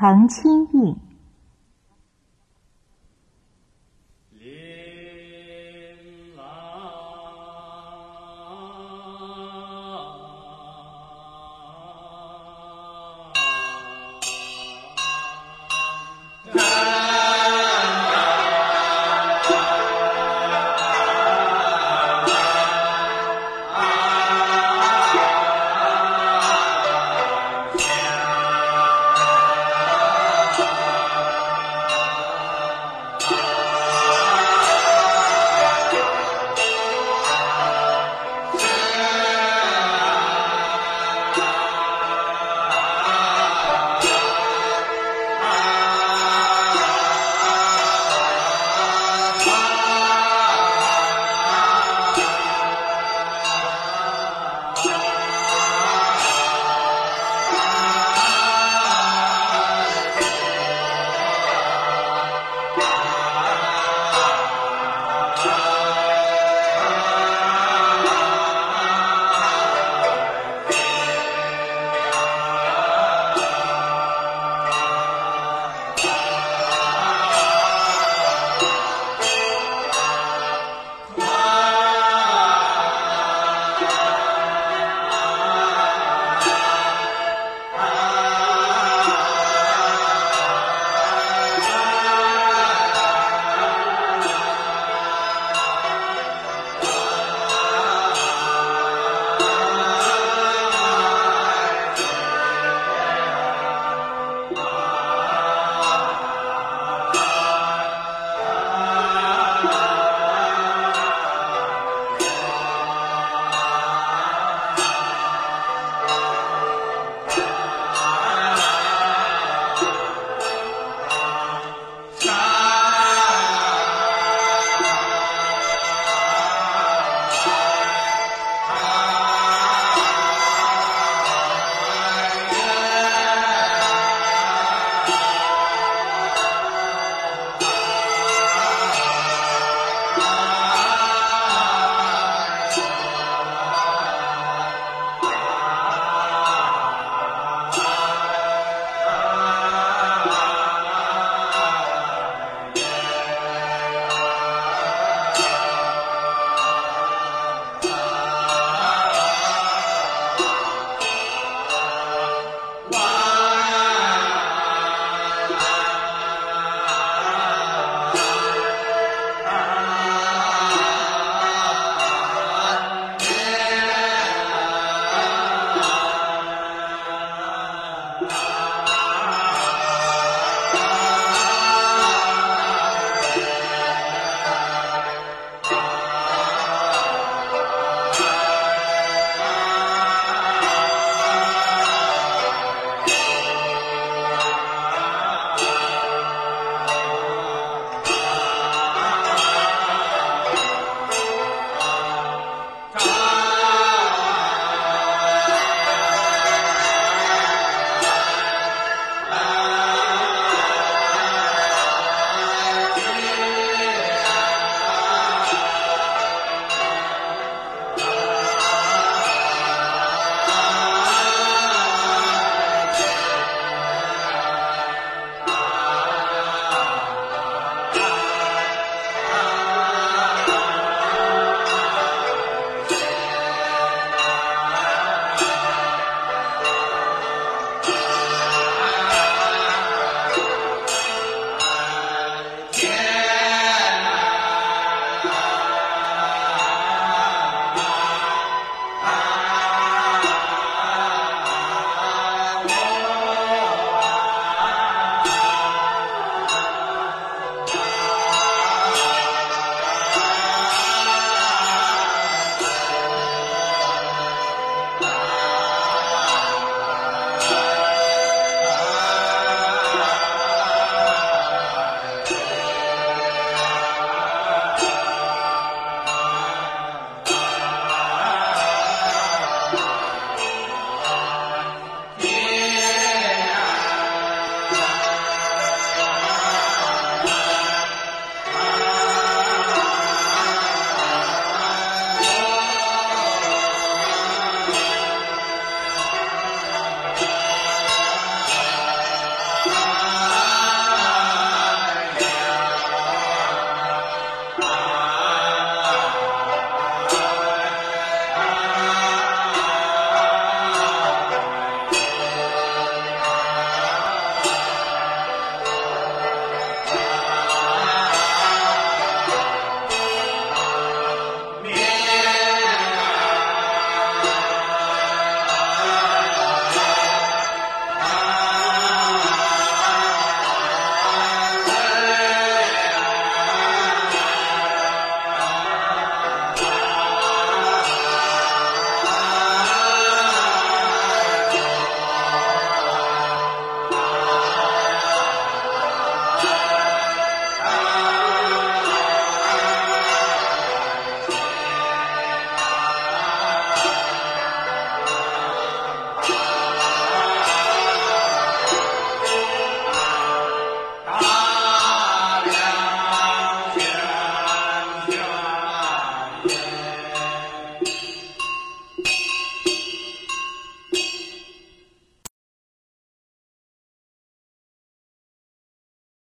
曾亲印。